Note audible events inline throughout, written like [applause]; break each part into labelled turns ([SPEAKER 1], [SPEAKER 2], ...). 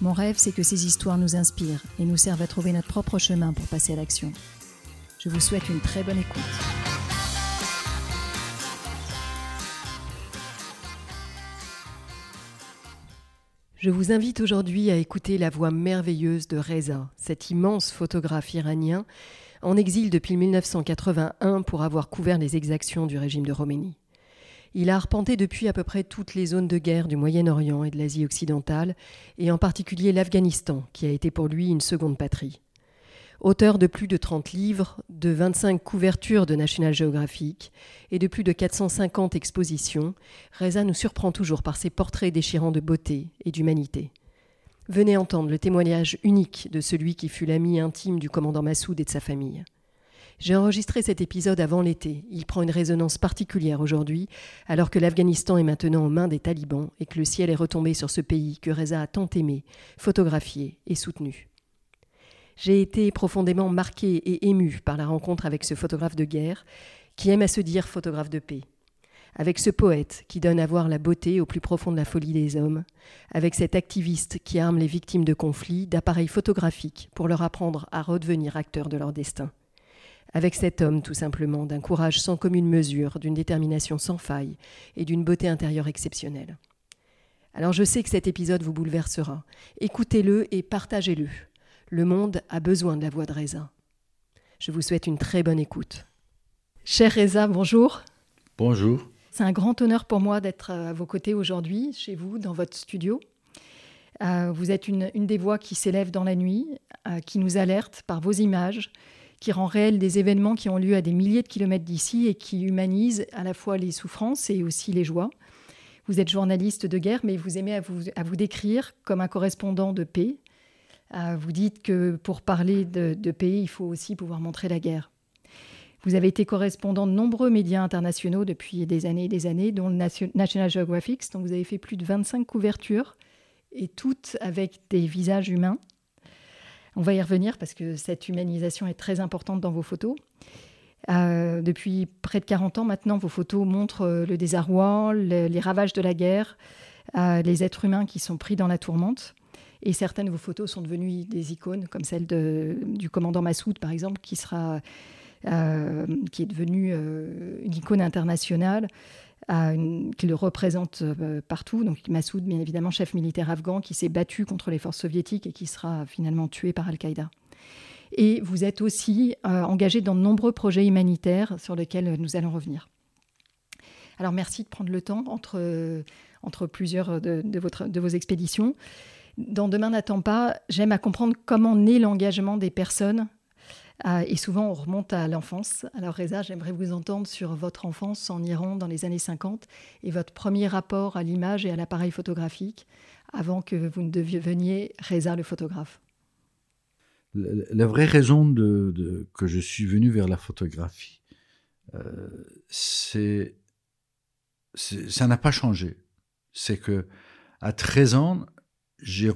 [SPEAKER 1] Mon rêve, c'est que ces histoires nous inspirent et nous servent à trouver notre propre chemin pour passer à l'action. Je vous souhaite une très bonne écoute. Je vous invite aujourd'hui à écouter la voix merveilleuse de Reza, cet immense photographe iranien, en exil depuis 1981 pour avoir couvert les exactions du régime de Roménie. Il a arpenté depuis à peu près toutes les zones de guerre du Moyen-Orient et de l'Asie occidentale, et en particulier l'Afghanistan, qui a été pour lui une seconde patrie. Auteur de plus de 30 livres, de 25 couvertures de National Geographic et de plus de 450 expositions, Reza nous surprend toujours par ses portraits déchirants de beauté et d'humanité. Venez entendre le témoignage unique de celui qui fut l'ami intime du commandant Massoud et de sa famille. J'ai enregistré cet épisode avant l'été. Il prend une résonance particulière aujourd'hui, alors que l'Afghanistan est maintenant aux mains des talibans et que le ciel est retombé sur ce pays que Reza a tant aimé, photographié et soutenu. J'ai été profondément marqué et ému par la rencontre avec ce photographe de guerre, qui aime à se dire photographe de paix, avec ce poète qui donne à voir la beauté au plus profond de la folie des hommes, avec cet activiste qui arme les victimes de conflits d'appareils photographiques pour leur apprendre à redevenir acteurs de leur destin avec cet homme tout simplement, d'un courage sans commune mesure, d'une détermination sans faille et d'une beauté intérieure exceptionnelle. Alors je sais que cet épisode vous bouleversera. Écoutez-le et partagez-le. Le monde a besoin de la voix de Reza. Je vous souhaite une très bonne écoute. Cher Reza, bonjour.
[SPEAKER 2] Bonjour.
[SPEAKER 1] C'est un grand honneur pour moi d'être à vos côtés aujourd'hui, chez vous, dans votre studio. Euh, vous êtes une, des voix qui s'élève dans la nuit, euh, qui nous alerte par vos images, qui rend réel des événements qui ont lieu à des milliers de kilomètres d'ici et qui humanisent à la fois les souffrances et aussi les joies. Vous êtes journaliste de guerre, mais vous aimez à vous, à vous décrire comme un correspondant de paix. Euh, vous dites que pour parler de, paix, il faut aussi pouvoir montrer la guerre. Vous avez été correspondant de nombreux médias internationaux depuis des années et des années, dont le National Geographic, dont vous avez fait plus de 25 couvertures, et toutes avec des visages humains. On va y revenir parce que cette humanisation est très importante dans vos photos. Euh, depuis près de 40 ans maintenant, vos photos montrent euh, le désarroi, les ravages de la guerre, euh, les êtres humains qui sont pris dans la tourmente. Et certaines de vos photos sont devenues des icônes, comme celle du commandant Massoud, par exemple, qui, qui est devenu une icône internationale qui le représente euh, partout. Donc Massoud, bien évidemment, chef militaire afghan qui s'est battu contre les forces soviétiques et qui sera finalement tué par Al-Qaïda. Et vous êtes aussi euh, engagé dans de nombreux projets humanitaires sur lesquels nous allons revenir. Alors merci de prendre le temps entre, entre plusieurs de, votre, de vos expéditions. Dans Demain n'attend pas, j'aime à comprendre comment naît l'engagement des personnes et souvent, on remonte à l'enfance. Alors, Reza, j'aimerais vous entendre sur votre enfance en Iran dans les années 50 et votre premier rapport à l'image et à l'appareil photographique avant que vous ne deveniez Reza le photographe.
[SPEAKER 2] La, vraie raison que je suis venu vers la photographie, euh, c'est ça n'a pas changé. C'est que à 13 ans, j'ai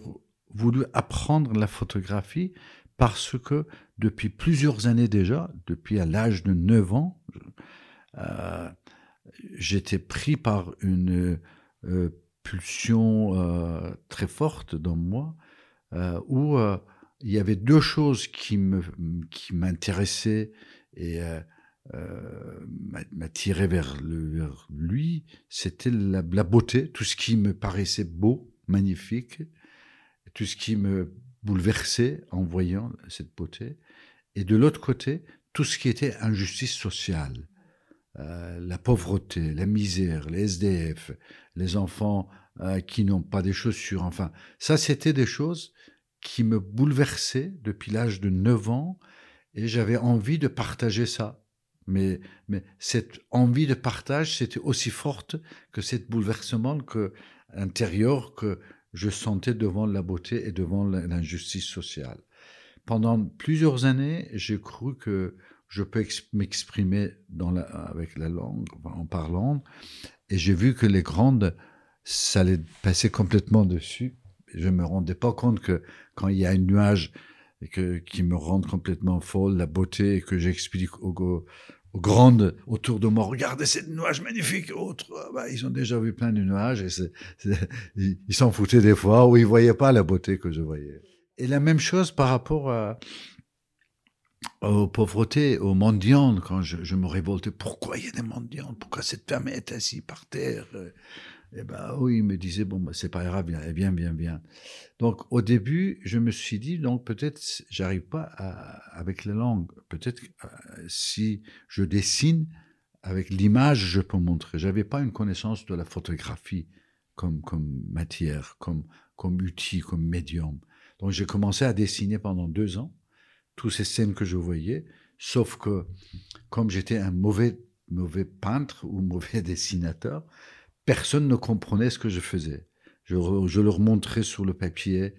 [SPEAKER 2] voulu apprendre la photographie parce que depuis plusieurs années déjà, depuis à l'âge de 9 ans, euh, j'étais pris par une euh, pulsion euh, très forte dans moi, où il y avait deux choses qui me qui m'intéressaient et m'attiraient vers, vers lui. C'était la, la beauté, tout ce qui me paraissait beau, magnifique, tout ce qui me bouleversé en voyant cette beauté. Et de l'autre côté, tout ce qui était injustice sociale, euh, la pauvreté, la misère, les SDF, les enfants euh, qui n'ont pas des chaussures, enfin, ça c'était des choses qui me bouleversaient depuis l'âge de 9 ans et j'avais envie de partager ça. Mais, mais cette envie de partage, c'était aussi forte que cet bouleversement que, intérieur que je sentais devant la beauté et devant l'injustice sociale. Pendant plusieurs années, j'ai cru que je peux m'exprimer avec la langue, en parlant, et j'ai vu que les grandes, ça allait passer complètement dessus. Je me rendais pas compte que quand il y a un nuage qui me rend complètement folle, la beauté, et que j'explique aux, aux grandes autour de moi, regardez cette nuage magnifique, autres, ah bah, ils ont déjà vu plein de nuages, et ils s'en foutaient des fois, ou ils voyaient pas la beauté que je voyais. Et la même chose par rapport à, aux pauvretés, aux mendiants, quand je, je, me révoltais, pourquoi il y a des mendiants Pourquoi cette femme est assise par terre? Eh ben oui, il me disait, bon, bah, c'est pas grave, viens, viens, viens. Donc au début, je me suis dit, donc peut-être j'arrive pas avec la langue, peut-être euh, si je dessine avec l'image, je peux montrer. J'avais pas une connaissance de la photographie comme, comme matière, comme, comme outil, comme médium. Donc j'ai commencé à dessiner pendant deux ans toutes ces scènes que je voyais, sauf que comme j'étais un mauvais, mauvais peintre ou mauvais [laughs] dessinateur, personne ne comprenait ce que je faisais. Je, leur montrais sur le papier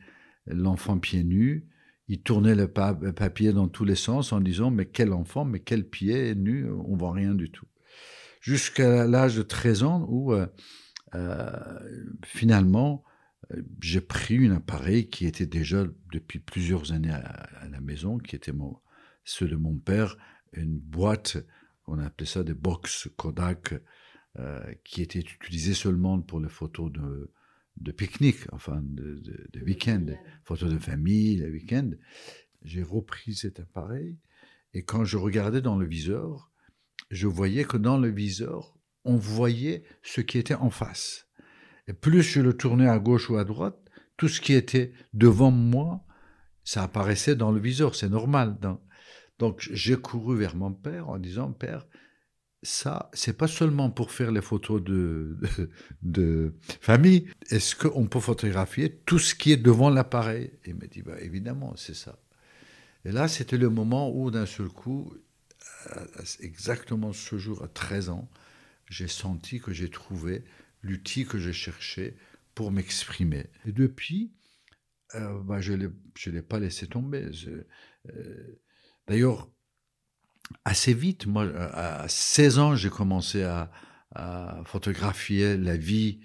[SPEAKER 2] l'enfant pieds nus, ils tournaient le, papier dans tous les sens en disant mais quel enfant, mais quel pied nu, on voit rien du tout. Jusqu'à l'âge de 13 ans où euh, euh, finalement j'ai pris un appareil qui était déjà depuis plusieurs années à, la maison, qui était mon, ceux de mon père, une boîte, on appelait ça des box Kodak, euh, qui était utilisée seulement pour les photos de, de pique-nique, enfin de, de, week-end, photos de famille, les week-end. J'ai repris cet appareil et quand je regardais dans le viseur, je voyais que dans le viseur, on voyait ce qui était en face. Et plus je le tournais à gauche ou à droite, tout ce qui était devant moi, ça apparaissait dans le viseur, c'est normal. Donc j'ai couru vers mon père en disant, Père, ça, c'est pas seulement pour faire les photos de, famille. Est-ce qu'on peut photographier tout ce qui est devant l'appareil? Il m'a dit, bah, évidemment, c'est ça. Et là, c'était le moment où, d'un seul coup, exactement ce jour, à 13 ans, j'ai senti que j'ai trouvé l'outil que je cherchais pour m'exprimer. Et depuis, euh, bah, je ne l'ai pas laissé tomber. Euh, d'ailleurs, assez vite, moi, à 16 ans, j'ai commencé à, photographier la vie,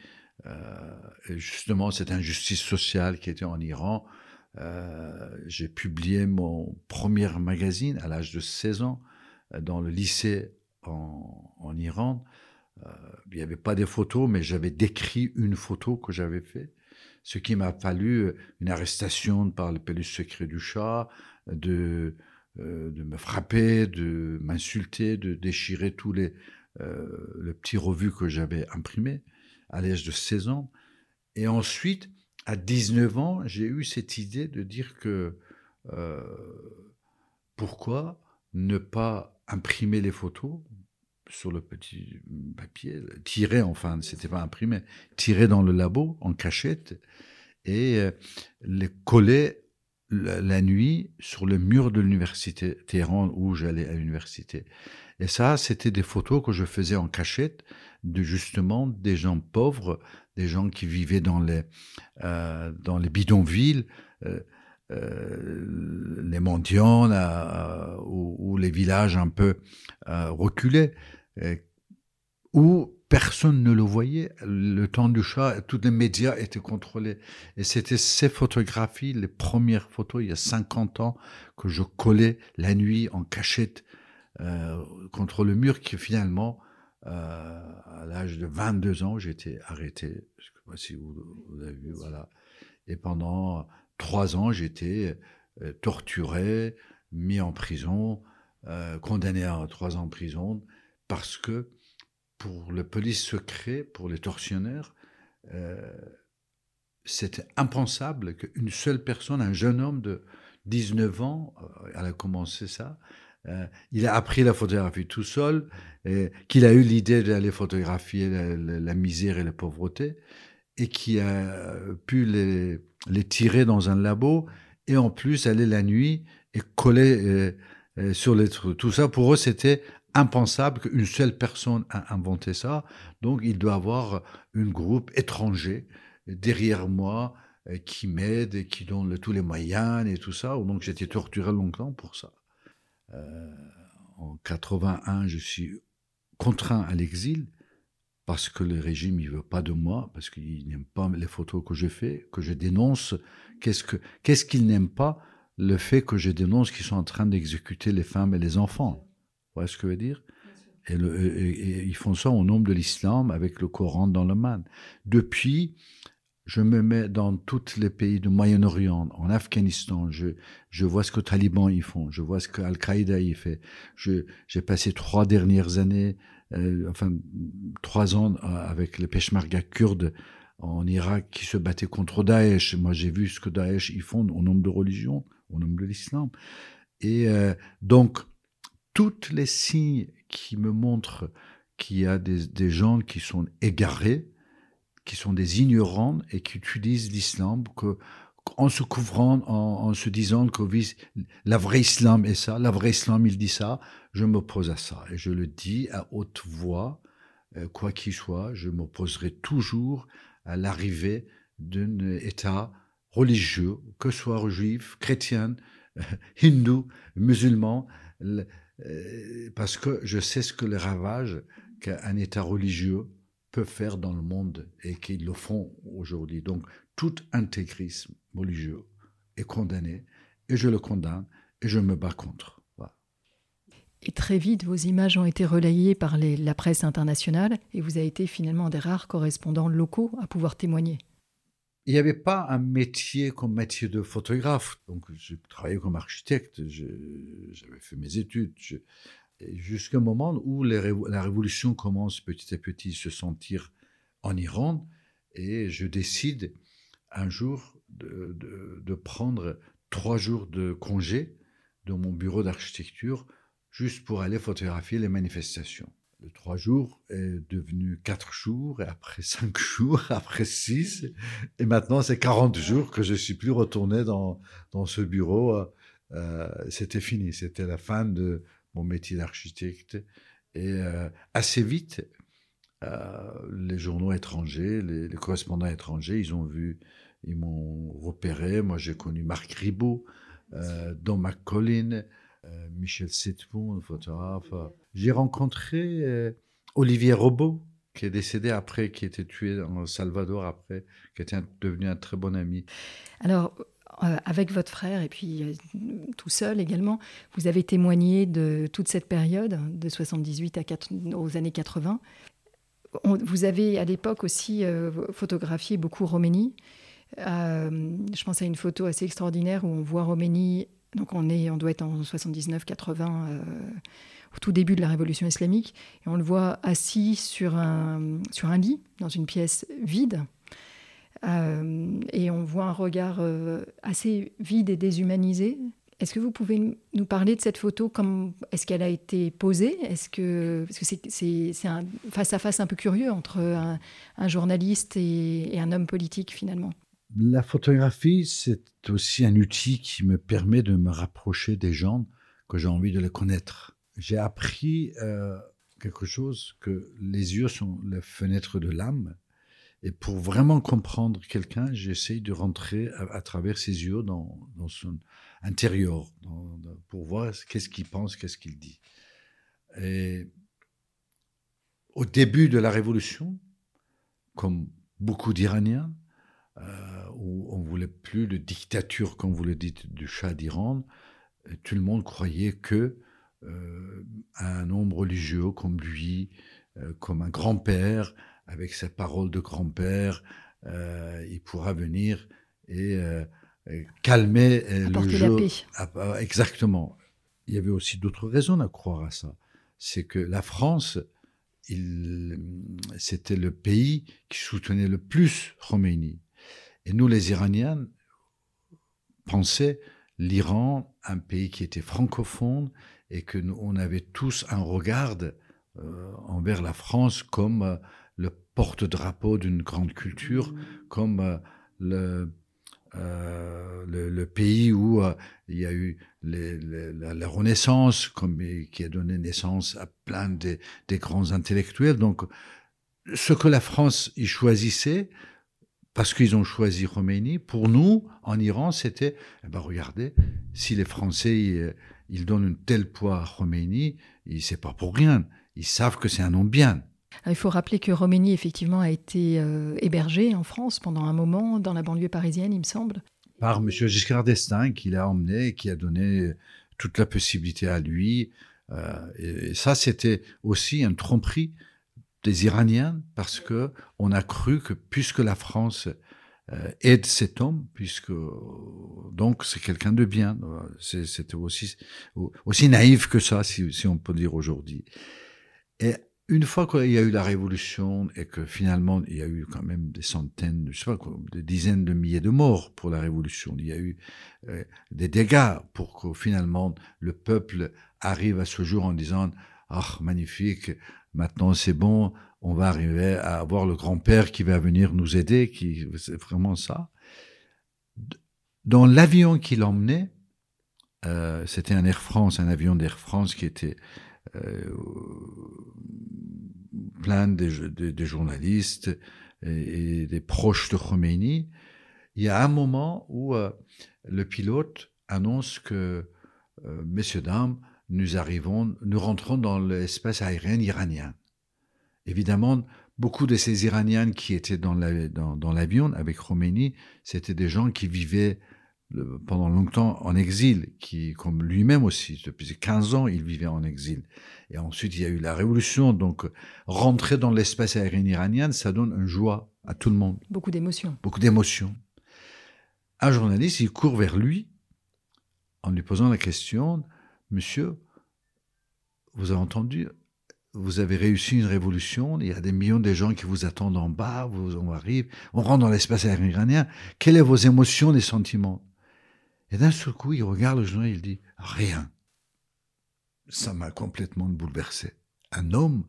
[SPEAKER 2] euh, justement cette injustice sociale qui était en Iran. j'ai publié mon premier magazine à l'âge de 16 ans dans le lycée en, en Iran. Euh, il n'y avait pas des photos, mais j'avais décrit une photo que j'avais faite, ce qui m'a fallu euh, une arrestation par le peluche secret du chat, de, euh, de me frapper, de m'insulter, de déchirer tous les le petit revue que j'avais imprimé à l'âge de 16 ans. Et ensuite, à 19 ans, j'ai eu cette idée de dire que pourquoi ne pas imprimer les photos sur le petit papier, tiré enfin, c'était pas imprimé, tiré dans le labo en cachette et euh, les coller la, nuit sur le mur de l'université Téhéran où j'allais à l'université. Et ça, c'était des photos que je faisais en cachette de justement des gens pauvres, des gens qui vivaient dans les, euh, dans les bidonvilles. Euh, euh, les mendiants euh, ou, les villages un peu reculés, où personne ne le voyait. Le temps du chat, tous les médias étaient contrôlés. Et c'était ces photographies, les premières photos, il y a 50 ans, que je collais la nuit en cachette contre le mur, qui finalement, à l'âge de 22 ans, j'étais arrêté. Je sais pas si vous, avez vu, voilà. Et pendant trois ans, j'étais euh, torturé, mis en prison, euh, condamné à trois ans en prison, parce que pour le police secret, pour les tortionnaires, euh, c'était impensable qu'une seule personne, un jeune homme de 19 ans, elle a commencé ça, il a appris la photographie tout seul, qu'il a eu l'idée d'aller photographier la, misère et la pauvreté, et qui a pu les, tirer dans un labo et en plus aller la nuit et coller euh, euh, sur les trucs. Tout ça, pour eux, c'était impensable qu'une seule personne a inventé ça. Donc, il doit avoir un groupe étranger derrière moi qui m'aident et qui donnent tous les moyens et tout ça. Donc j'étais torturé longtemps pour ça. en 81, je suis contraint à l'exil parce que le régime ne veut pas de moi, parce qu'il n'aime pas les photos que je fais, que je dénonce. Qu'est-ce que qu'est-ce qu'il n'aime pas? Le fait que je dénonce qu'ils sont en train d'exécuter les femmes et les enfants. Voyez ce que je veux dire? Et, ils font ça au nom de l'islam avec le Coran dans le man. Depuis, je me mets dans tous les pays du Moyen-Orient, en Afghanistan, je, je vois ce que les talibans y font, je vois ce que Al-Qaïda y fait. J'ai passé trois dernières années euh, enfin trois ans euh, avec les peshmerga kurdes en Irak qui se battaient contre Daesh. Moi, j'ai vu ce que Daesh ils font au nom de religion, au nom de l'islam. Et euh, donc, toutes les signes qui me montrent qu'il y a des, gens qui sont égarés, qui sont des ignorants et qui utilisent l'islam que en se couvrant, en, se disant que la vraie islam est ça, la vraie islam il dit ça, je m'oppose à ça. Et je le dis à haute voix, euh, quoi qu'il soit, je m'opposerai toujours à l'arrivée d'un État religieux, que ce soit juif, chrétien, hindou, musulman, euh, parce que je sais ce que les ravages qu'un État religieux peut faire dans le monde et qu'ils le font aujourd'hui. Donc tout intégrisme religieux est condamné et je le condamne et je me bats contre.
[SPEAKER 1] Et très vite, vos images ont été relayées par la presse internationale et vous avez été finalement des rares correspondants locaux à pouvoir témoigner.
[SPEAKER 2] Il n'y avait pas un métier comme métier de photographe. Donc, je travaillais comme architecte, j'avais fait mes études. Jusqu'au moment où la révolution commence petit à petit à se sentir en Iran, et je décide un jour de, de, prendre trois jours de congé de mon bureau d'architecture juste pour aller photographier les manifestations. Trois jours est devenu quatre jours, et après [laughs] cinq jours, après six, et maintenant c'est 40 jours que je suis plus retourné dans, dans ce bureau. Euh, c'était fini, c'était la fin de mon métier d'architecte. Et euh, assez vite, euh, les journaux étrangers, les, correspondants étrangers, ils ont vu ils m'ont repéré. Moi, j'ai connu Marc Ribot, euh, Don McCollin, euh, Michel Setboun, photographe. J'ai rencontré euh, Olivier Robot, qui est décédé après, qui était tué en Salvador après, qui était devenu un très bon ami.
[SPEAKER 1] Alors, euh, avec votre frère et puis tout seul également, vous avez témoigné de toute cette période, de 78 à 4, aux années 80. vous avez à l'époque aussi photographié beaucoup Roménie. Euh, je pense à une photo assez extraordinaire où on voit Roménie, donc on, est, on doit être en 79-80, euh, au tout début de la révolution islamique, et on le voit assis sur un, sur un lit, dans une pièce vide. Euh, et on voit un regard assez vide et déshumanisé. Est-ce que vous pouvez nous parler de cette photo? Est-ce qu'elle a été posée? Est-ce que parce que c'est un face à face un peu curieux entre un, journaliste et, un homme politique finalement
[SPEAKER 2] la photographie, c'est aussi un outil qui me permet de me rapprocher des gens que j'ai envie de les connaître. J'ai appris euh, quelque chose que les yeux sont les fenêtres de l'âme. Et pour vraiment comprendre quelqu'un, j'essaye de rentrer à, travers ses yeux dans, son intérieur, pour voir qu'est-ce qu'il pense, qu'est-ce qu'il dit. Et au début de la révolution, comme beaucoup d'Iraniens, euh, où on voulait plus de dictature, comme vous le dites, du Shah d'Iran. Tout le monde croyait que euh, un homme religieux comme lui, euh, comme un grand-père, avec ses paroles de grand-père, il pourra venir et, calmer le jeu.
[SPEAKER 1] Ah,
[SPEAKER 2] bah, exactement. Il y avait aussi d'autres raisons à croire à ça. C'est que la France, c'était le pays qui soutenait le plus Khomeini. Et nous, les Iraniens, pensaient l'Iran un pays qui était francophone et que nous, on avait tous un regard euh, envers la France comme euh, le porte-drapeau d'une grande culture, comme euh, le, le, pays où il y a eu la, Renaissance, comme, qui a donné naissance à plein de, des grands intellectuels. Donc, ce que la France y choisissait, parce qu'ils ont choisi Khomeini. Pour nous, en Iran, c'était, eh ben regardez, si les Français ils, donnent un tel poids à Khomeini, c'est pas pour rien. Ils savent que c'est un homme bien.
[SPEAKER 1] Il faut rappeler que Khomeini, effectivement, a été euh, hébergé en France pendant un moment, dans la banlieue parisienne, il me semble.
[SPEAKER 2] Par M. Giscard d'Estaing, qui l'a emmené et qui a donné toute la possibilité à lui. Euh, et ça, c'était aussi un tromperie des Iraniens parce que on a cru que puisque la France euh, aide cet homme, puisque donc c'est quelqu'un de bien, c'était aussi aussi naïf que ça, si, on peut dire aujourd'hui. Et une fois qu'il y a eu la révolution et que finalement il y a eu quand même des centaines, je sais pas des dizaines de milliers de morts pour la révolution, il y a eu euh, des dégâts pour que finalement le peuple arrive à ce jour en disant ah magnifique, Maintenant, c'est bon, on va arriver à avoir le grand-père qui va venir nous aider, qui c'est vraiment ça. Dans l'avion qui l'emmenait, euh, c'était un Air France, un avion d'Air France qui était euh, plein de, journalistes et, des proches de Khomeini. Il y a un moment où euh, le pilote annonce que, messieurs, dames, nous arrivons, nous rentrons dans l'espace aérien iranien. Évidemment, beaucoup de ces Iraniens qui étaient dans l'avion dans, avec Khomeini, c'était des gens qui vivaient pendant longtemps en exil, qui, comme lui-même aussi, depuis 15 ans, il vivait en exil. Et ensuite, il y a eu la révolution, donc rentrer dans l'espace aérien iranien, ça donne une joie à tout le monde.
[SPEAKER 1] Beaucoup d'émotions.
[SPEAKER 2] Beaucoup d'émotions. Un journaliste, il court vers lui en lui posant la question, Monsieur, vous avez entendu, vous avez réussi une révolution, il y a des millions de gens qui vous attendent en bas, vous, on arrive, on rentre dans l'espace aérien iranien. Quelles sont vos émotions, les sentiments? Et d'un seul coup, il regarde le journal, il dit rien. Ça m'a complètement bouleversé. Un homme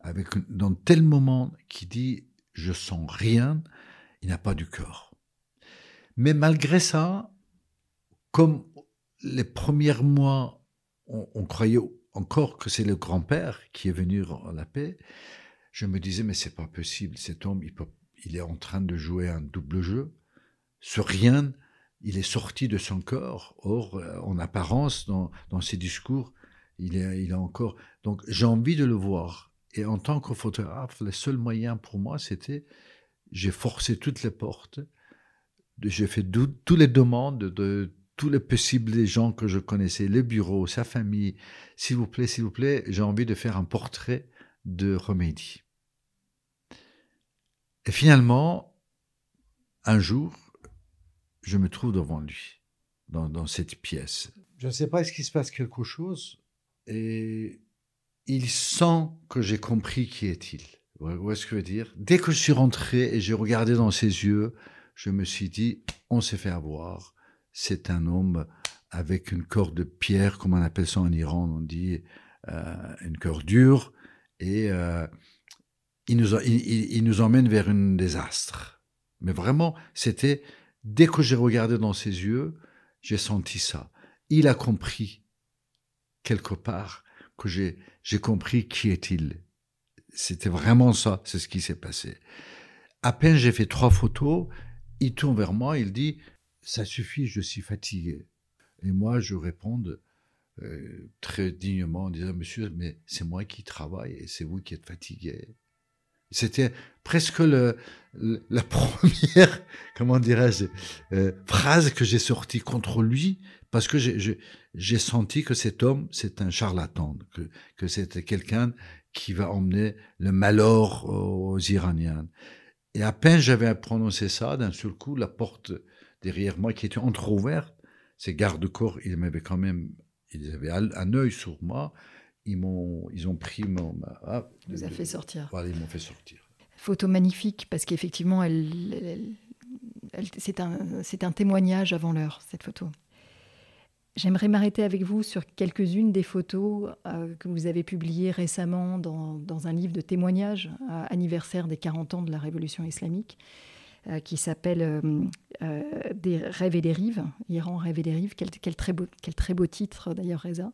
[SPEAKER 2] avec dans tel moment qui dit je sens rien, il n'a pas du cœur. Mais malgré ça, comme les premiers mois on, croyait encore que c'est le grand-père qui est venu à la paix. Je me disais, mais c'est pas possible, cet homme, il, est en train de jouer un double jeu. Ce rien, il est sorti de son corps. Or, euh, en apparence, dans, ses discours, il est, encore. Donc, j'ai envie de le voir. Et en tant que photographe, le seul moyen pour moi, c'était, j'ai forcé toutes les portes, j'ai fait toutes les demandes de tous les possibles gens que je connaissais, le bureau, sa famille. S'il vous plaît, s'il vous plaît, j'ai envie de faire un portrait de Romédy. Et finalement, un jour, je me trouve devant lui, dans, cette pièce. Je ne sais pas, est-ce qu'il se passe quelque chose Et il sent que j'ai compris qui est-il. Où est-ce que je veux dire? Dès que je suis rentré et j'ai regardé dans ses yeux, je me suis dit, on s'est fait avoir c'est un homme avec une corde de pierre, comme on appelle ça en Iran, on dit euh, une corde dure, et euh, il, nous, emmène vers un désastre. Mais vraiment, c'était, dès que j'ai regardé dans ses yeux, j'ai senti ça. Il a compris, quelque part, que j'ai compris qui est-il. C'était vraiment ça, c'est ce qui s'est passé. À peine j'ai fait trois photos, il tourne vers moi, il dit ça suffit, je suis fatigué. Et moi, je réponds euh, très dignement en disant, monsieur, mais c'est moi qui travaille et c'est vous qui êtes fatigué. C'était presque le, la [laughs] première, comment dirais-je, euh, phrase que j'ai sortie contre lui, parce que j'ai senti que cet homme, c'est un charlatan, que, que c'était quelqu'un qui va emmener le malheur aux Iraniens. Et à peine j'avais prononcé ça, d'un seul coup, la porte derrière moi qui était entrouverte. Ces gardes-corps, ils m'avaient quand même, ils avaient un œil sur moi. Ils m'ont, ils ont pris mon.
[SPEAKER 1] Ah, Vous a fait sortir.
[SPEAKER 2] Voilà, ils m'ont fait sortir.
[SPEAKER 1] Photo magnifique parce qu'effectivement, elle, c'est un, c'est un témoignage avant l'heure cette photo. J'aimerais m'arrêter avec vous sur quelques-unes des photos euh, que vous avez publiées récemment dans, dans, un livre de témoignages anniversaire des 40 ans de la révolution islamique. Euh, qui s'appelle euh, euh, Des rêves et des rives, Iran, rêves et des rives. Quel, très, beau, quel très beau titre d'ailleurs, Reza.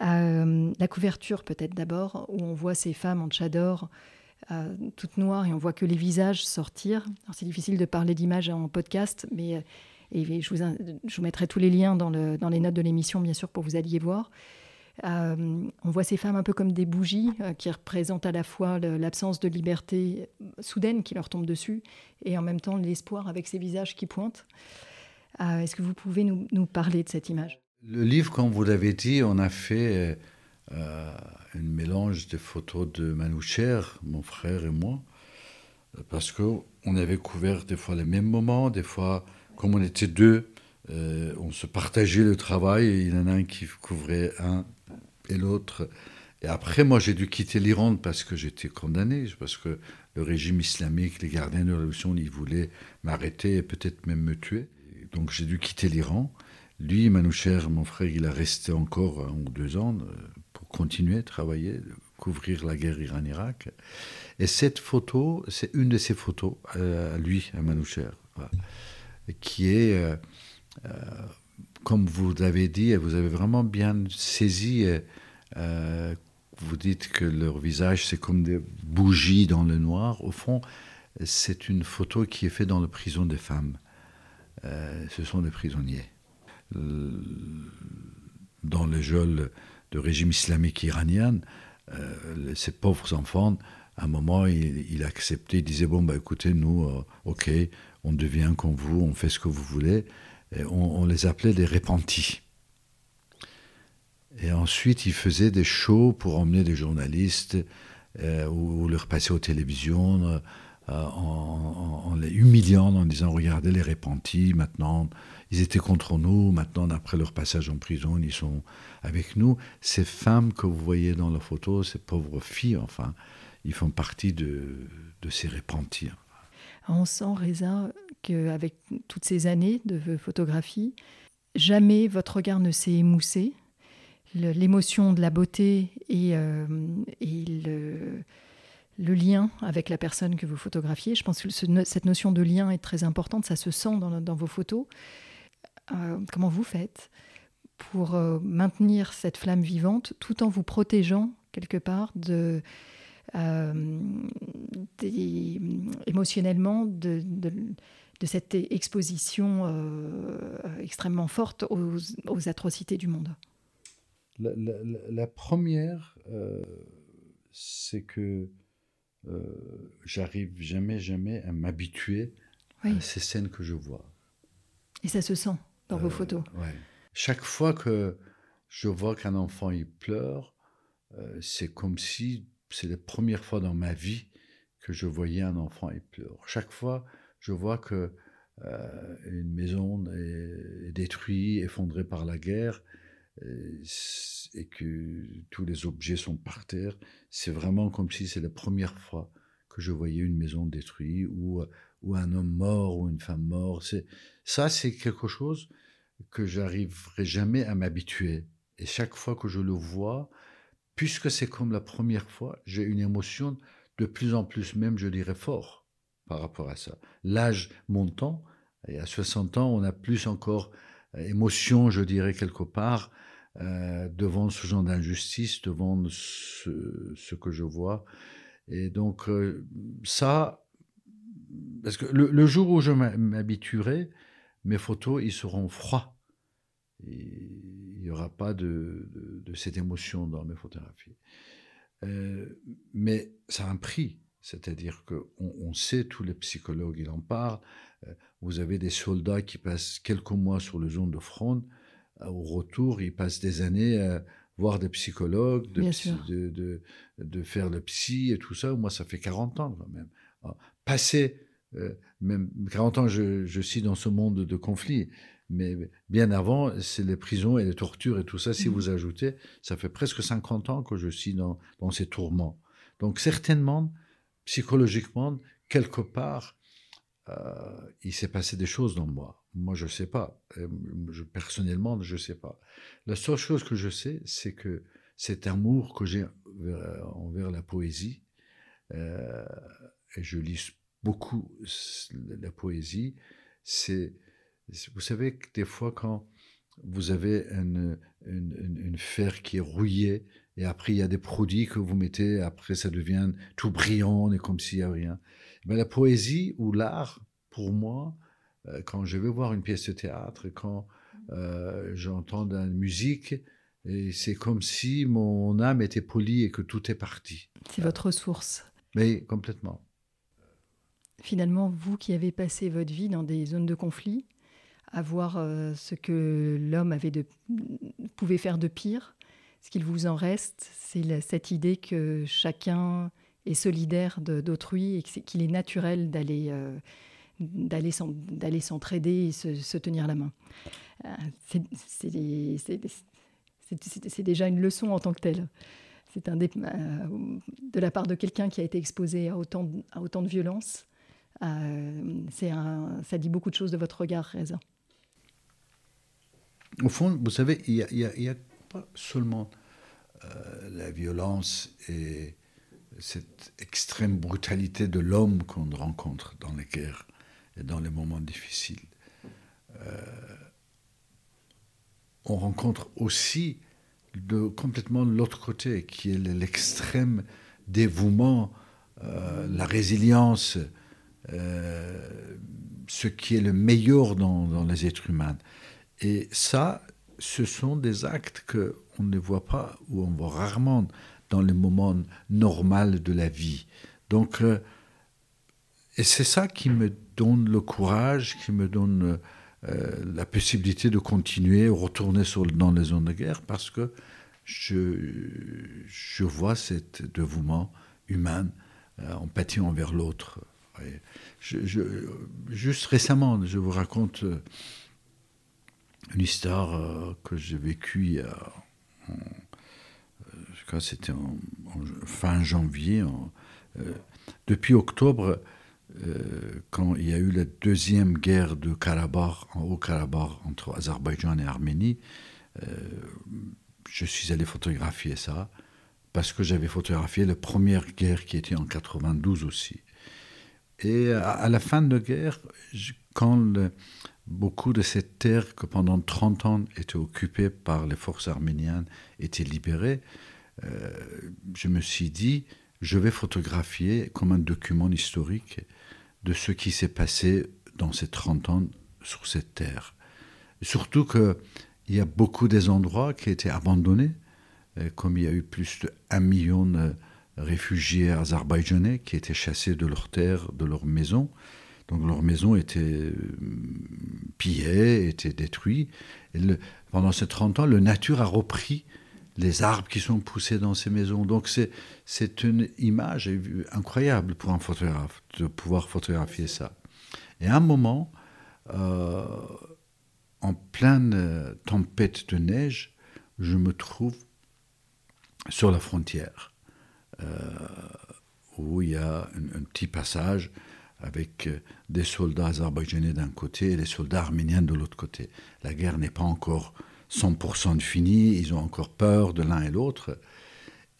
[SPEAKER 1] la couverture peut-être d'abord, où on voit ces femmes en tchador toute noire et on voit que les visages sortir. C'est difficile de parler d'images en podcast, mais je, vous, je vous mettrai tous les liens dans, le, dans les notes de l'émission, bien sûr, pour vous alliez voir. Euh, on voit ces femmes un peu comme des bougies euh, qui représentent à la fois l'absence de liberté soudaine qui leur tombe dessus et en même temps l'espoir avec ces visages qui pointent. Euh, est-ce que vous pouvez nous, parler de cette image?
[SPEAKER 2] Le livre, comme vous l'avez dit, on a fait un mélange de photos de Manoucher, mon frère et moi, parce qu'on avait couvert des fois les mêmes moments, des fois, comme on était deux, on se partageait le travail et il y en a un qui couvrait un et l'autre. Et après, moi, j'ai dû quitter l'Iran parce que j'étais condamné, parce que le régime islamique, les gardiens de la révolution, ils voulaient m'arrêter et peut-être même me tuer. Donc j'ai dû quitter l'Iran. Lui, Manoucher, mon frère, il a resté encore un ou deux ans euh, pour continuer à travailler, couvrir la guerre Iran-Irak. Et cette photo, c'est une de ses photos euh, à lui, à Manoucher, qui est, euh, comme vous l'avez dit, vous avez vraiment bien saisi euh, vous dites que leur visage, c'est comme des bougies dans le noir. Au fond, c'est une photo qui est faite dans la prison des femmes. Euh, ce sont des prisonniers. Dans le geôle de régime islamique iranien, euh, ces pauvres enfants, à un moment, il, il acceptait, il disait, bon, bah, écoutez, nous, ok, on devient comme vous, on fait ce que vous voulez. On, les appelait des repentis. Et ensuite, il faisait des shows pour emmener des journalistes euh, ou, leur passer aux télévisions euh, en, les humiliant, en disant Regardez les répentis, maintenant, ils étaient contre nous, maintenant, après leur passage en prison, ils sont avec nous. Ces femmes que vous voyez dans la photo, ces pauvres filles, enfin, ils font partie de, ces répentis.
[SPEAKER 1] On sent, Reza, qu'avec toutes ces années de photographie, jamais votre regard ne s'est émoussé l'émotion de la beauté et, euh, le, lien avec la personne que vous photographiez. Je pense que cette notion de lien est très importante, ça se sent dans, vos photos. Euh, comment vous faites pour euh, maintenir cette flamme vivante tout en vous protégeant quelque part émotionnellement de, cette exposition extrêmement forte aux atrocités du monde
[SPEAKER 2] la, première, euh, c'est que euh, j'arrive jamais, jamais à m'habituer à ces scènes que je vois.
[SPEAKER 1] Et ça se sent dans vos euh, photos.
[SPEAKER 2] Chaque fois que je vois qu'un enfant il pleure, c'est comme si c'est la première fois dans ma vie que je voyais un enfant il pleure. Chaque fois, je vois que une maison est détruite, effondrée par la guerre, euh, et que tous les objets sont par terre. C'est vraiment comme si c'est la première fois que je voyais une maison détruite ou, ou un homme mort ou une femme morte. Ça, c'est quelque chose que j'arriverai jamais à m'habituer. Et chaque fois que je le vois, puisque c'est comme la première fois, j'ai une émotion de plus en plus même, je dirais, fort par rapport à ça. L'âge montant, et à 60 ans, on a plus encore émotion, je dirais, quelque part, euh, devant ce genre d'injustice, devant ce, que je vois. Et donc, euh, ça, parce que le, jour où je m'habituerai, mes photos, ils seront froids. il n'y aura pas de, cette émotion dans mes photographies. Euh, mais ça a un prix. C'est-à-dire qu'on on sait, tous les psychologues, ils en parlent. Vous avez des soldats qui passent quelques mois sur le zone de front au retour, ils passent des années à voir des psychologues, de, de, faire le psy et tout ça. Moi, ça fait 40 ans quand même. Passer, euh, même 40 ans, je, je, suis dans ce monde de conflit. Mais bien avant, c'est les prisons et les tortures et tout ça. Si mmh. vous ajoutez, ça fait presque 50 ans que je suis dans, dans ces tourments. Donc certainement, psychologiquement, quelque part, euh, il s'est passé des choses dans moi. Moi, je ne sais pas. Euh, je, personnellement, je ne sais pas. La seule chose que je sais, c'est que cet amour que j'ai envers la poésie, euh, et je lis beaucoup la poésie, c'est, vous savez que des fois, quand vous avez une, une, une, fer qui est rouillé Et après, il y a des produits que vous mettez, après, ça devient tout brillant, on est comme s'il n'y a rien. Mais la poésie ou l'art, pour moi, euh, quand je vais voir une pièce de théâtre, quand euh, j'entends de la musique, et c'est comme si mon âme était polie et que tout est parti.
[SPEAKER 1] C'est votre ressource.
[SPEAKER 2] Mais complètement.
[SPEAKER 1] Finalement, vous qui avez passé votre vie dans des zones de conflit, à voir euh, ce que l'homme avait de, pouvait faire de pire, ce qu'il vous en reste, c'est cette idée que chacun est solidaire d'autrui et qu'il est naturel d'aller euh, s'entraider et se, tenir la main. Euh, c'est déjà une leçon en tant que telle. C'est un euh, de la part de quelqu'un qui a été exposé à autant, à de violence. Euh, un, ça dit beaucoup de choses de votre regard, Reza.
[SPEAKER 2] Au fond, vous savez, il a, a, seulement euh, la violence et cette extrême brutalité de l'homme qu'on rencontre dans les guerres et dans les moments difficiles. Euh, on rencontre aussi complètement l'autre côté, qui est l'extrême dévouement, euh, la résilience, ce qui est le meilleur dans, dans, les êtres humains. Et ça, ce sont des actes qu'on ne voit pas ou on voit rarement dans les moments normaux de la vie. Donc, euh, et c'est ça qui me donne le courage, qui me donne euh, la possibilité de continuer, retourner dans les zones de guerre, parce que je, je vois cet dévouement humain, euh, empathie envers l'autre. juste récemment, je vous raconte euh, une histoire que j'ai vécue je crois c'était en, fin janvier. depuis octobre, euh, quand il y a eu la deuxième guerre de Karabakh, en Haut-Karabakh, entre Azerbaïdjan et Arménie, euh, je suis allé photographier ça, parce que j'avais photographié la première guerre qui était en 92 aussi. Et à, la fin de la guerre, quand beaucoup de cette terre que pendant 30 ans était occupée par les forces arméniennes était libérée, euh, je me suis dit, je vais photographier comme un document historique de ce qui s'est passé dans ces 30 ans sur cette terre. Surtout qu'il y a beaucoup des endroits qui étaient abandonnés, euh, comme il y a eu plus de 1 million de réfugiés azerbaïdjanais qui étaient chassés de leurs terres, de leurs maisons. Donc leurs maisons étaient euh, pillées, étaient détruites. Et pendant ces 30 ans, la nature a repris les arbres qui sont poussés dans ces maisons. Donc c'est une image incroyable pour un photographe de pouvoir photographier ça. Et à un moment, euh, en pleine euh, tempête de neige, je me trouve sur la frontière, où il y a un, petit passage avec des soldats azerbaïdjanais d'un côté et des soldats arméniens de l'autre côté. La guerre n'est pas encore 100% de fini, ils ont encore peur de l'un et l'autre.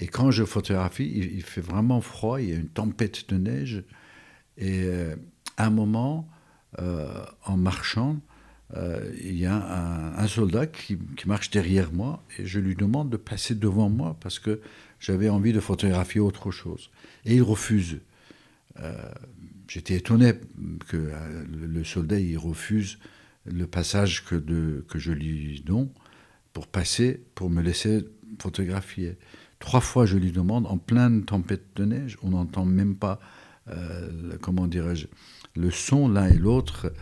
[SPEAKER 2] Et quand je photographie, il, fait vraiment froid, il y a une tempête de neige. Et euh, à un moment, euh, en marchant, euh, il y a un, soldat qui, marche derrière moi et je lui demande de passer devant moi parce que j'avais envie de photographier autre chose. Et il refuse. J'étais étonné que le soldat il refuse le passage que, de, je lui donne pour passer, pour me laisser photographier. Trois fois, je lui demande, en pleine tempête de neige, on n'entend même pas, euh, comment dirais-je, le son l'un et l'autre.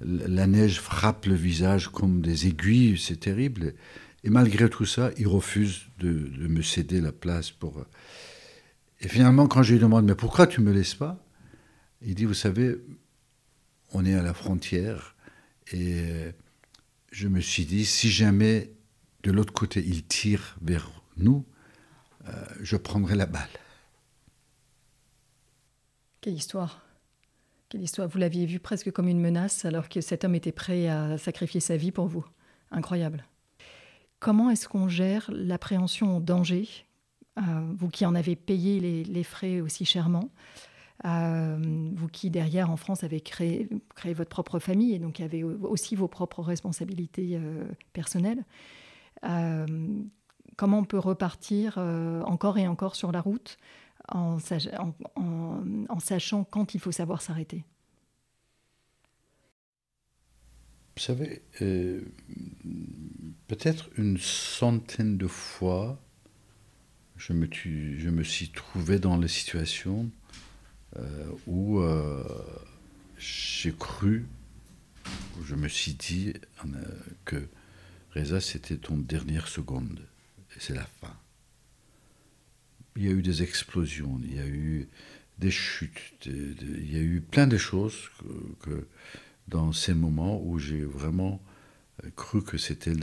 [SPEAKER 2] La neige frappe le visage comme des aiguilles, c'est terrible. Et malgré tout ça, il refuse de, me céder la place pour. Et finalement, quand je lui demande, mais pourquoi tu me laisses pas? Il dit, vous savez, on est à la frontière et je me suis dit, si jamais de l'autre côté il tire vers nous, euh, je prendrai la balle.
[SPEAKER 1] Quelle histoire Quelle histoire Vous l'aviez vu presque comme une menace alors que cet homme était prêt à sacrifier sa vie pour vous. Incroyable. Comment est-ce qu'on gère l'appréhension au danger, euh, vous qui en avez payé les frais aussi chèrement euh, vous qui, derrière, en France, avez créé, votre propre famille et donc avez aussi vos propres responsabilités euh, personnelles. Euh, comment on peut repartir encore et encore sur la route en, sachant quand il faut savoir s'arrêter?
[SPEAKER 2] Vous savez, peut-être une centaine de fois, je me, je me suis trouvé dans la situation où euh, j'ai cru, je me suis dit euh, que Reza, c'était ton dernière seconde, et c'est la fin. Il y a eu des explosions, il y a eu des chutes, il y a eu plein de choses que, dans ces moments où j'ai vraiment cru que c'était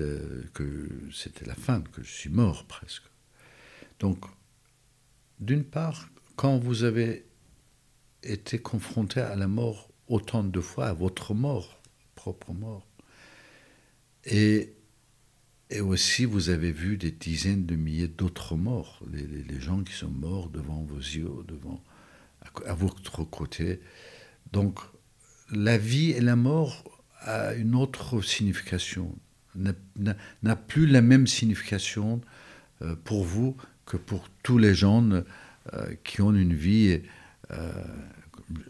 [SPEAKER 2] que c'était la fin, que je suis mort presque. Donc, d'une part, quand vous avez été confronté à la mort autant de fois, à votre mort, propre mort. Et, et aussi, vous avez vu des dizaines de milliers d'autres morts, les, gens qui sont morts devant vos yeux, devant, à, votre côté. Donc, la vie et la mort a une autre signification, n'a plus la même signification euh, pour vous que pour tous les gens euh, qui ont une vie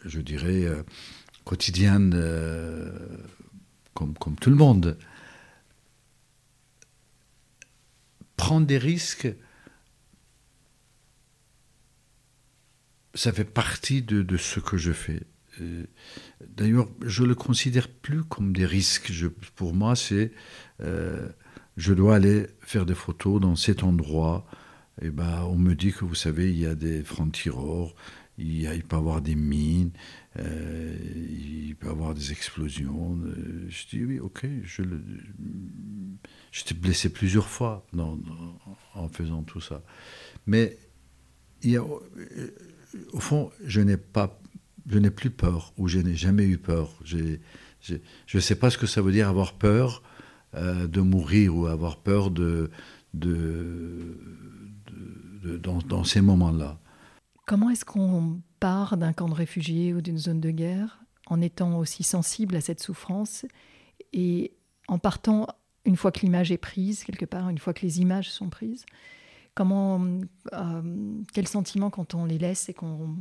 [SPEAKER 2] je dirais, euh, quotidienne, euh, comme, comme tout le monde. Prendre des risques, ça fait partie de, ce que je fais. D'ailleurs, je le considère plus comme des risques. pour moi, c'est je dois aller faire des photos dans cet endroit. Et ben, on me dit que vous savez, il y a des francs-tireurs, il, peut y avoir des mines, euh, il peut y avoir des explosions. Euh, je dis oui, ok, je j'étais blessé plusieurs fois en faisant tout ça. Mais il y a, euh, au fond, je n'ai pas, je n'ai plus peur ou je n'ai jamais eu peur. J'ai, je ne sais pas ce que ça veut dire avoir peur de mourir ou avoir peur de, de, de, dans, dans, ces moments-là.
[SPEAKER 1] Comment est-ce qu'on part d'un camp de réfugiés ou d'une zone de guerre en étant aussi sensible à cette souffrance et en partant une fois que l'image est prise quelque part, une fois que les images sont prises? Comment, euh, quel sentiment quand on les laisse et qu'on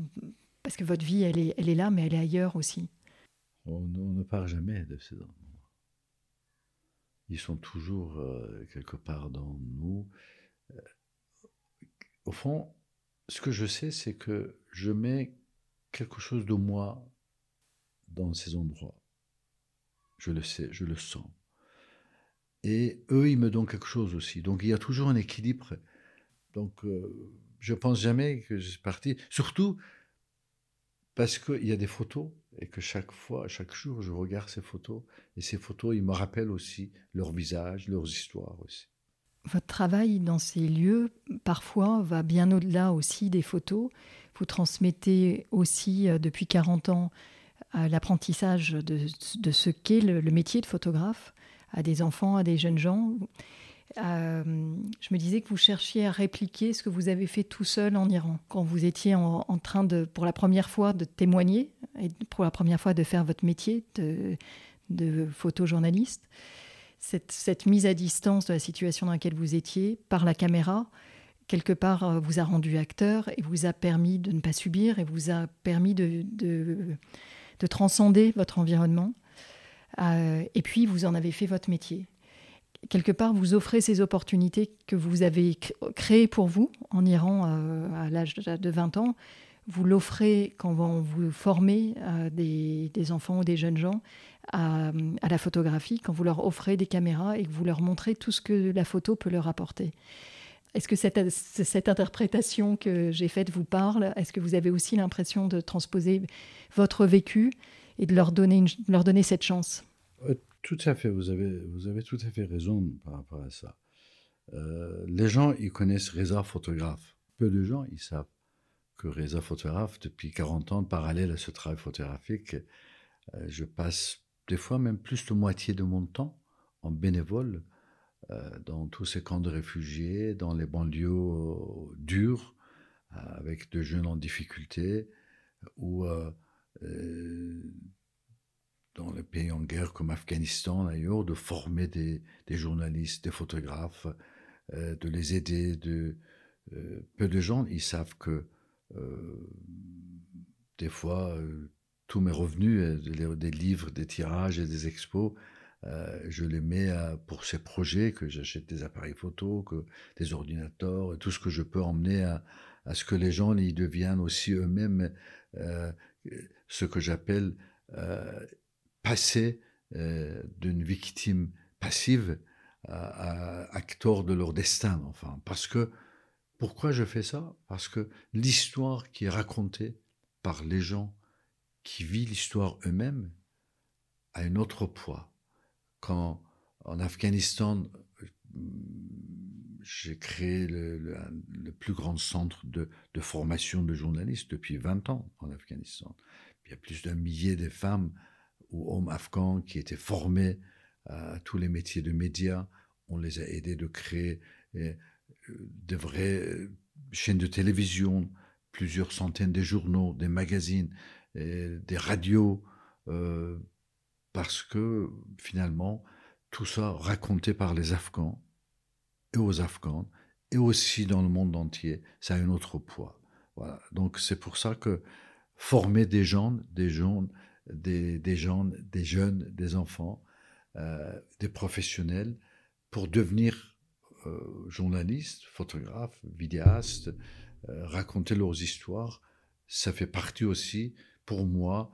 [SPEAKER 1] parce que votre vie elle est, elle est là mais elle est ailleurs aussi?
[SPEAKER 2] On, ne part jamais de ces endroits. Ils sont toujours euh, quelque part dans nous. Euh, au fond, ce que je sais, c'est que je mets quelque chose de moi dans ces endroits. Je le sais, je le sens. Et eux, ils me donnent quelque chose aussi. Donc il y a toujours un équilibre. Donc je euh, je pense jamais que je suis parti. Surtout parce qu'il y a des photos et que chaque fois, chaque jour, je regarde ces photos. Et ces photos, ils me rappellent aussi leur visage, leurs histoires aussi.
[SPEAKER 1] Votre travail dans ces lieux, parfois, va bien au-delà aussi des photos. Vous transmettez aussi, euh, depuis 40 ans, l'apprentissage de, ce qu'est le, métier de photographe à des enfants, à des jeunes gens. Euh, je me disais que vous cherchiez à répliquer ce que vous avez fait tout seul en Iran, quand vous étiez en, train de, pour la première fois, de témoigner et pour la première fois de faire votre métier de photojournaliste cette, mise à distance de la situation dans laquelle vous étiez par la caméra, quelque part, euh, vous a rendu acteur et vous a permis de ne pas subir et vous a permis de, de, transcender votre environnement. Euh, et puis, vous en avez fait votre métier. Quelque part, vous offrez ces opportunités que vous avez créées pour vous en Iran euh, à l'âge de 20 ans. Vous l'offrez quand vous formez des, enfants ou des jeunes gens à, la photographie quand vous leur offrez des caméras et que vous leur montrez tout ce que la photo peut leur apporter. Est-ce que cette, cette, interprétation que j'ai faite vous parle? Est-ce que vous avez aussi l'impression de transposer votre vécu et de leur donner, leur donner cette chance?
[SPEAKER 2] Euh, Tout à fait, vous avez, vous avez tout à fait raison par rapport à ça. Euh, les gens, ils connaissent Reza photographe. Peu de gens, ils savent que Reza photographe, depuis 40 ans, parallèle à ce travail photographique, euh, je passe des fois même plus de moitié de mon temps en bénévole euh, dans tous ces camps de réfugiés, dans les banlieues euh, dures, euh, avec de jeunes en difficulté, ou dans les pays en guerre comme Afghanistan d'ailleurs, de former des, journalistes, des photographes, de les aider. De, peu de gens, ils savent que des fois, tous mes revenus, des livres, des tirages et des expos, je les mets pour ces projets, que j'achète des appareils photo, que des ordinateurs, tout ce que je peux emmener à, à ce que les gens y deviennent aussi eux-mêmes ce que j'appelle passer d'une victime passive à, acteur de leur destin, enfin. Parce que, pourquoi je fais ça? Parce que l'histoire qui est racontée par les gens qui vivent l'histoire eux-mêmes a un autre poids. Quand en Afghanistan, j'ai créé le, plus grand centre de, de, formation de journalistes depuis 20 ans en Afghanistan. Il y a plus d'un millier de femmes ou hommes afghans qui étaient formés à tous les métiers de médias. On les a aidés de créer euh, de vraies euh, chaînes de télévision, plusieurs centaines de journaux, des magazines, des radios, euh, parce que finalement, tout ça raconté par les Afghans et aux Afghans, et aussi dans le monde entier, ça a un autre poids. Voilà. Donc c'est pour ça que former des gens, des gens, des, des gens, des jeunes, des enfants, euh, des professionnels pour devenir euh, journalistes, photographes, vidéastes, raconter leurs histoires, ça fait partie aussi, pour moi,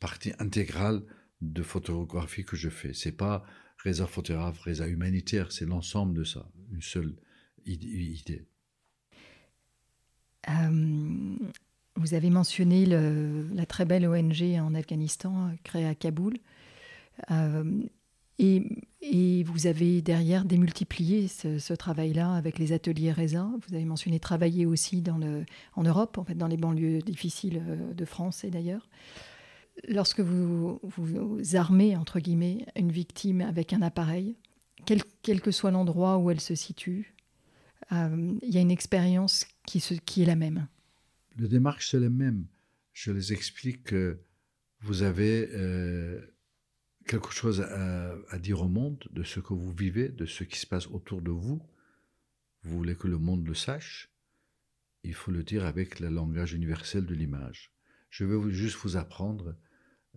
[SPEAKER 2] partie intégrale de photographie que je fais. C'est pas résa photographe, résa humanitaire, c'est l'ensemble de ça, une seule idée.
[SPEAKER 1] Vous avez mentionné la très belle ONG en Afghanistan créée à Kaboul. Euh, et, vous avez derrière démultiplié ce, travail-là avec les ateliers RESA. Vous avez mentionné travailler aussi en Europe, en dans les banlieues difficiles euh, de France et d'ailleurs. Lorsque vous, vous armez, entre guillemets, une victime avec un appareil, quel, que soit l'endroit où elle se situe, euh, il y a une expérience qui, est la même.
[SPEAKER 2] Le démarche, c'est la même. Je les explique que vous avez euh, quelque chose à, dire au monde de ce que vous vivez, de ce qui se passe autour de vous. Vous voulez que le monde le sache. Il faut le dire avec le langage universel de l'image. Je vais juste vous apprendre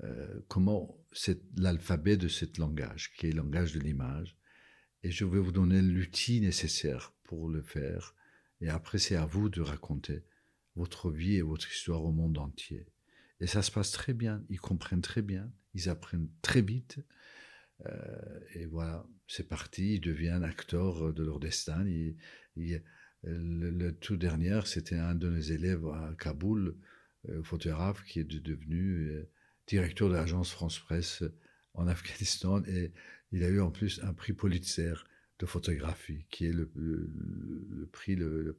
[SPEAKER 2] euh, comment c'est l'alphabet de ce langage, qui est le langage de l'image. Et je vais vous donner l'outil nécessaire pour le faire. Et après, c'est à vous de raconter votre vie et votre histoire au monde entier. Et ça se passe très bien, ils comprennent très bien, ils apprennent très vite. Euh, et voilà, c'est parti, ils deviennent acteurs de leur destin. le, tout dernier, c'était un de nos élèves à Kaboul, euh, photographe, qui est devenu euh, directeur de l'agence France Presse en [laughs] Afghanistan. Et il a eu en plus un prix Pulitzer de photographie, qui est le, prix, le,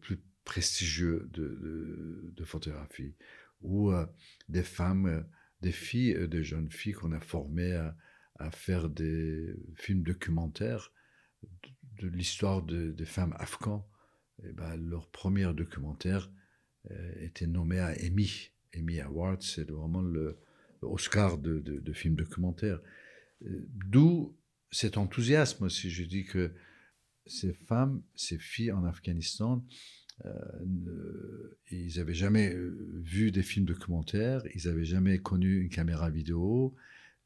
[SPEAKER 2] plus prestigieux de, photographie, où euh, des femmes, euh, des filles, euh, des jeunes filles qu'on a formées à, faire des films documentaires de, l'histoire des femmes afghanes. Et eh ben, leur premier documentaire était nommé à Emmy. Emmy Award, c'est vraiment le, Oscar de, de, films documentaires. D'où cet enthousiasme aussi. Je dis que ces femmes, ces filles en Afghanistan, euh, ils n'avaient jamais euh, vu des films documentaires, ils n'avaient jamais connu une caméra vidéo.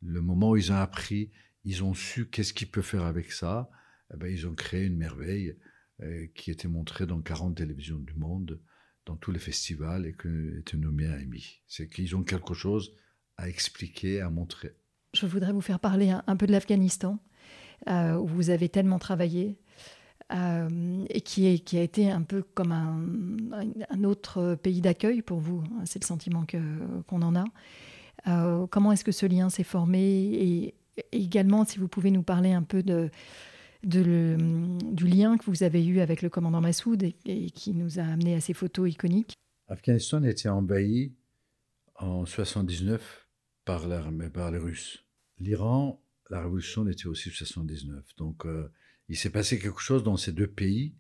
[SPEAKER 2] Le moment où ils ont appris, ils ont su qu'est-ce qu'ils peuvent faire avec ça. Eh ben, ils ont créé une merveille euh, qui était montrée dans 40 télévisions du monde, dans tous les festivals et qui était nommée à Emmy. C'est qu'ils ont quelque chose à expliquer, à montrer.
[SPEAKER 1] Je voudrais vous faire parler un, peu de l'Afghanistan, où vous avez tellement travaillé. Euh, et qui, a été un peu comme un, autre pays d'accueil pour vous. Hein, c'est le sentiment qu'on en a. Euh, comment est-ce que ce lien s'est formé? Et, également, si vous pouvez nous parler un peu du lien que vous avez eu avec le commandant Massoud et, qui nous a amené à ces photos iconiques.
[SPEAKER 2] Afghanistan était envahi en 79 par, par les Russes. L'Iran, la révolution était aussi en 79. Donc, euh, il s'est passé quelque chose dans ces deux pays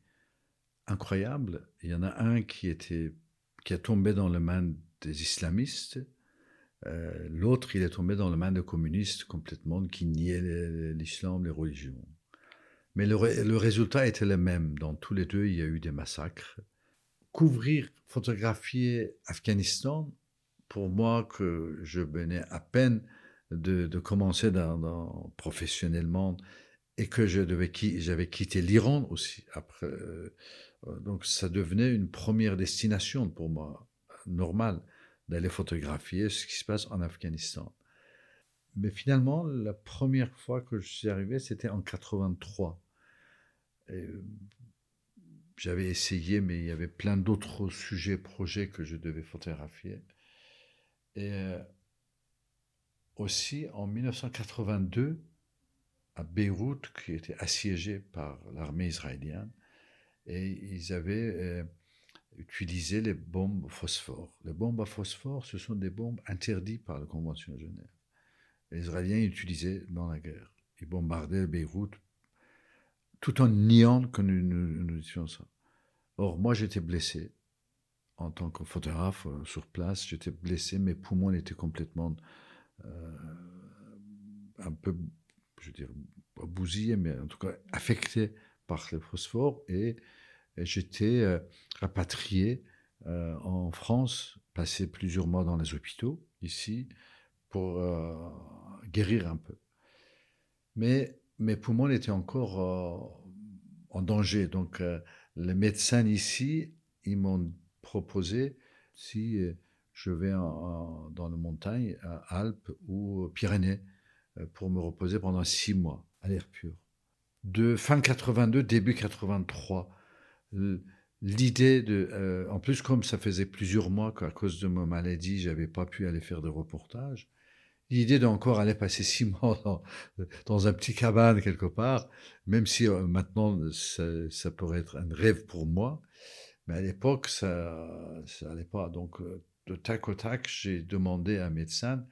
[SPEAKER 2] incroyable. Il y en a un qui était a tombé dans le main des islamistes. Euh, l'autre, il est tombé dans le main des communistes complètement qui niaient l'islam, les religions. Mais le, résultat était le même. Dans tous les deux, il y a eu des massacres. Couvrir, photographier Afghanistan, pour moi, que je venais à peine de, commencer dans, professionnellement et que je devais, j'avais quitté l'Iran aussi après. Euh, donc ça devenait une première destination pour moi, normale, d'aller photographier ce qui se passe en Afghanistan. Mais finalement, la première fois que je suis arrivé, c'était en 83. J'avais essayé, mais il y avait plein d'autres sujets, projets que je devais photographier. Et euh, aussi en 1982, à Beyrouth, qui était assiégé par l'armée israélienne, et ils avaient euh, utilisé les bombes phosphore. Les bombes à phosphore, ce sont des bombes interdites par la Convention de Genève. Les Israéliens utilisaient dans la guerre. Ils bombardaient Beyrouth tout en niant que nous, nous, étions ça. Or, moi, j'étais blessé en tant que photographe euh, sur place. J'étais blessé, mes poumons étaient complètement euh, un peu je veux dire, bousillé, mais en tout cas affecté par le phosphore. Et, j'étais euh, rapatrié euh, en France, passé plusieurs mois dans les hôpitaux, ici, pour euh, guérir un peu. Mais mes poumons étaient encore en danger. Donc, les médecins ici, ils m'ont proposé si je vais dans les montagnes, Alpes ou Pyrénées, euh, pour me reposer pendant six mois à l'air pur. De fin 82, début 83, l'idée de... Euh, en plus, comme ça faisait plusieurs mois qu'à cause de ma maladie, j'avais pas pu aller faire de reportage, l'idée d'encore aller passer six [laughs] mois dans, un petit cabane quelque part, même si euh, maintenant ça, ça, pourrait être un rêve pour moi, mais à l'époque, ça n'allait pas. Donc, de tac au tac, j'ai demandé à un médecin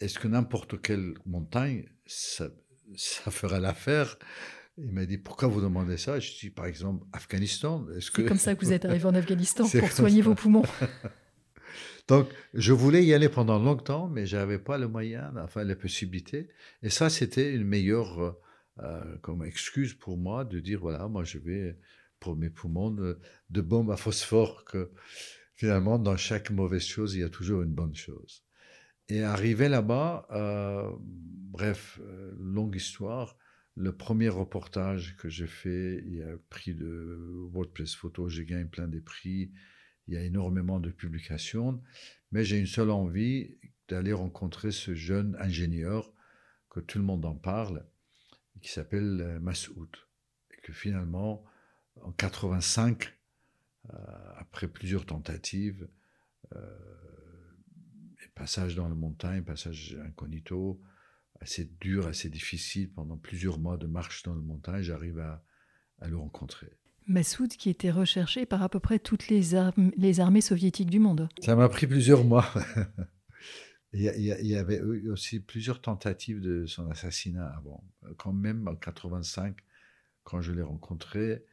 [SPEAKER 2] est-ce que n'importe quelle montagne, ça, ça ferait l'affaire? Il m'a dit pourquoi vous demandez ça? Je dis par exemple Afghanistan.
[SPEAKER 1] C'est que... comme ça que vous êtes arrivé en Afghanistan [laughs] pour soigner vos poumons. [laughs]
[SPEAKER 2] Donc je voulais y aller pendant longtemps, mais j'avais pas le moyen, enfin les possibilités. Et ça c'était une meilleure euh, euh, comme excuse pour moi de dire voilà moi je vais pour mes poumons de, de bombes à phosphore que finalement dans chaque mauvaise chose il y a toujours une bonne chose. Et arrivé là-bas, euh, bref, euh, longue histoire, le premier reportage que j'ai fait, il y a prix de WordPress Photo, j'ai gagné plein de prix, il y a énormément de publications, mais j'ai une seule envie d'aller rencontrer ce jeune ingénieur que tout le monde en parle, qui s'appelle euh, Massoud. Et que finalement, en 85, après plusieurs tentatives, passage dans la montagne, passage incognito, assez dur, assez difficile, pendant plusieurs mois de marche dans la montagne, j'arrive à, le rencontrer.
[SPEAKER 1] Massoud qui était recherché par à peu près toutes les, les armées soviétiques du monde.
[SPEAKER 2] Ça m'a pris plusieurs mois. [laughs] il, y avait aussi plusieurs tentatives de son assassinat avant. Quand même en 85, quand je l'ai rencontré,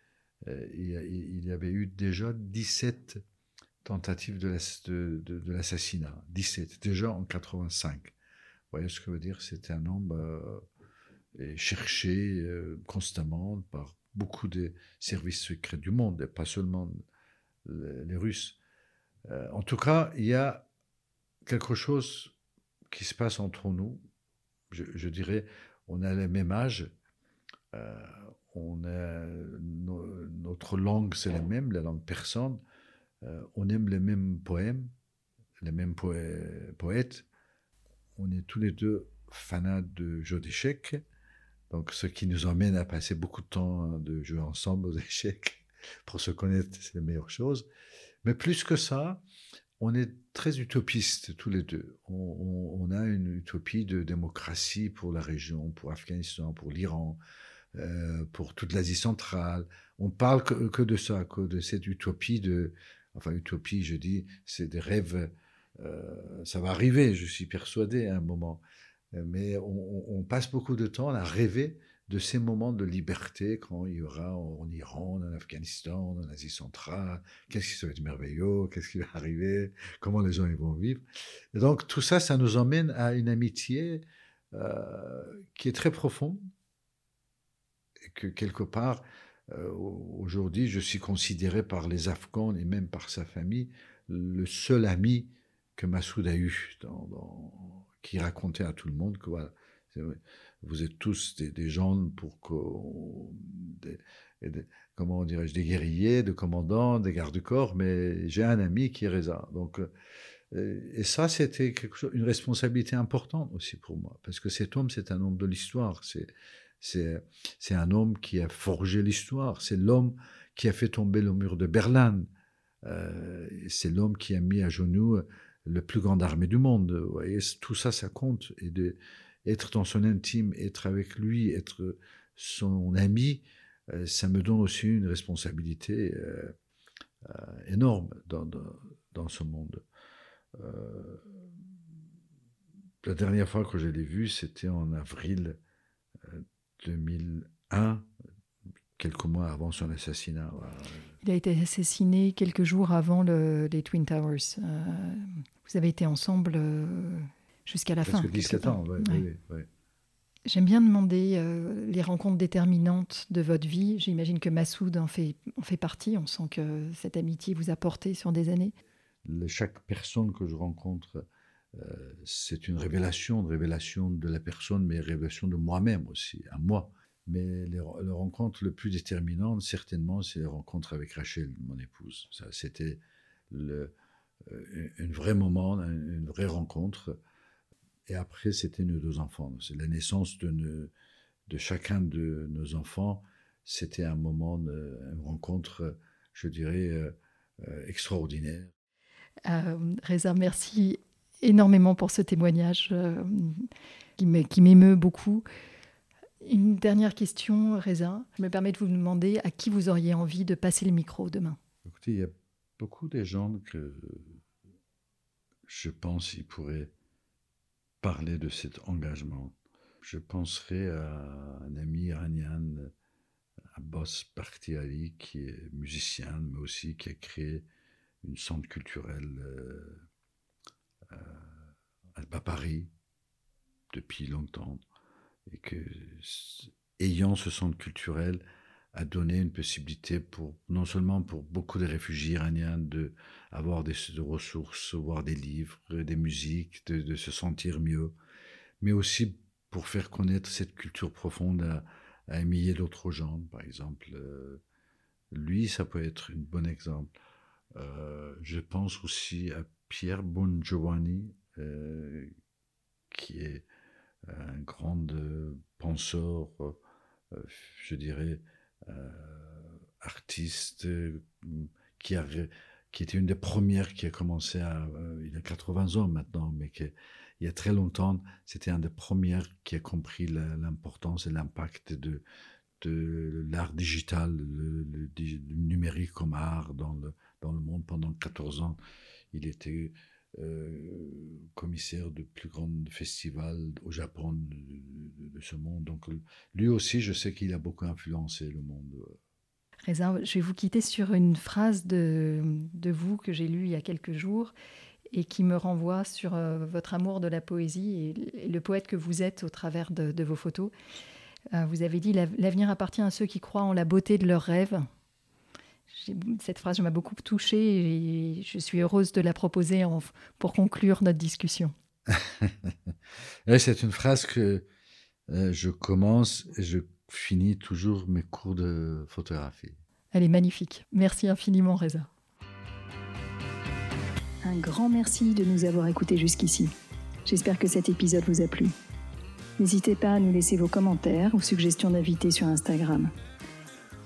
[SPEAKER 2] euh, il y avait eu déjà 17 tentative de l'assassinat, 17, déjà en 85. Vous voyez ce que je veux dire? C'était un homme euh, cherché euh, constamment par beaucoup de services secrets du monde, et pas seulement les, Russes. Euh, en tout cas, il y a quelque chose qui se passe entre nous. Je, dirais, on a le même âge, on a, notre langue c'est la même, la langue persane, euh, on aime les mêmes poèmes, les mêmes poètes. On est tous les deux fanats de jeux d'échecs. Donc, ce qui nous emmène à passer beaucoup de temps hein, de jouer ensemble aux [laughs] échecs pour se connaître, c'est la meilleure chose. Mais plus que ça, on est très utopistes tous les deux. On, a une utopie de démocratie pour la région, pour Afghanistan, pour l'Iran, euh, pour toute l'Asie centrale. On parle que, que, de ça, que de cette utopie de enfin utopie, je dis, c'est des rêves, euh, ça va arriver, je suis persuadé à un moment. Mais on, passe beaucoup de temps à rêver de ces moments de liberté quand il y aura en Iran, en Afghanistan, en Asie centrale, qu'est-ce qui va être merveilleux, qu'est-ce qui va arriver, comment les gens vont vivre. Et donc tout ça, ça nous emmène à une amitié euh, qui est très profonde, que quelque part, euh, aujourd'hui, je suis considéré par les Afghans et même par sa famille le seul ami que Massoud a eu, qui racontait à tout le monde que voilà, vous êtes tous des, gens pour que, comment dirais-je, des guerriers, des commandants, des gardes-corps, mais j'ai un ami qui est Reza. Donc, euh, et ça, c'était une responsabilité importante aussi pour moi, parce que cet homme, c'est un homme de l'histoire. C'est un homme qui a forgé l'histoire. C'est l'homme qui a fait tomber le mur de Berlin. Euh, c'est l'homme qui a mis à genoux le plus grand armée du monde. Vous voyez, tout ça, ça compte. Et de, être dans son intime, être avec lui, être son ami, euh, ça me donne aussi une responsabilité euh, énorme dans, dans, ce monde. la dernière fois que je l'ai vu, c'était en avril 2001, quelques mois avant son assassinat.
[SPEAKER 1] Il a été assassiné quelques jours avant le, les Twin Towers. Euh, vous avez été ensemble euh, jusqu'à la fin.
[SPEAKER 2] 17 ans, oui. Ouais.
[SPEAKER 1] J'aime bien demander euh, les rencontres déterminantes de votre vie. J'imagine que Massoud en fait, en fait partie. On sent que cette amitié vous a porté sur des années.
[SPEAKER 2] chaque personne que je rencontre euh, c'est une révélation, une révélation de la personne, mais une révélation de moi-même aussi, à moi. Mais les, rencontres le plus déterminantes, certainement, c'est les rencontres avec Rachel, mon épouse. Ça, c'était le, euh, un vrai moment, une vraie rencontre. Et après, c'était nos deux enfants. C'est la naissance de, de chacun de nos enfants. C'était un moment, une rencontre, je dirais, euh, extraordinaire.
[SPEAKER 1] Reza, merci énormément pour ce témoignage euh, qui m'émeut beaucoup. Une dernière question, Reza. Je me permets de vous demander à qui vous auriez envie de passer le micro demain.
[SPEAKER 2] Écoutez, il y a beaucoup de gens que je pense qu'ils pourraient parler de cet engagement. Je penserai à un ami iranien, Abbas Bakhtiari, qui est musicien, mais aussi qui a créé une centre culturelle euh, à Paris depuis longtemps et que ayant ce centre culturel a donné une possibilité pour non seulement pour beaucoup de réfugiés iraniens de avoir des ressources, voir des livres, des musiques, de, se sentir mieux, mais aussi pour faire connaître cette culture profonde à, un millier d'autres gens, par exemple. Euh, lui, ça peut être un bon exemple. Euh, je pense aussi à Pierre Bongiovanni, euh, qui est un grand penseur, euh, je dirais, euh, artiste, qui, a, qui était une des premières qui a commencé à. il a 80 ans maintenant, mais qui, il y a très longtemps, c'était un des premières qui a compris l'importance et l'impact de, de l'art digital, le, le, numérique comme art dans le, dans le monde pendant 14 ans. Il était euh, commissaire de plus grands festivals au Japon de, ce monde. Donc lui aussi, je sais qu'il a beaucoup influencé le monde.
[SPEAKER 1] Reza, je vais vous quitter sur une phrase de, de vous que j'ai lue il y a quelques jours et qui me renvoie sur euh, votre amour de la poésie et, le poète que vous êtes au travers de, de vos photos. Euh, vous avez dit L'avenir appartient à ceux qui croient en la beauté de leurs rêves cette phrase m'a beaucoup touchée et je suis heureuse de la proposer pour conclure notre discussion. [laughs]
[SPEAKER 2] C'est une phrase que euh, je commence et je finis toujours mes cours de photographie.
[SPEAKER 1] Elle est magnifique. Merci infiniment, Reza. Un grand merci de nous avoir écoutés jusqu'ici. J'espère que cet épisode vous a plu. N'hésitez pas à nous laisser vos commentaires ou suggestions d'invités sur Instagram.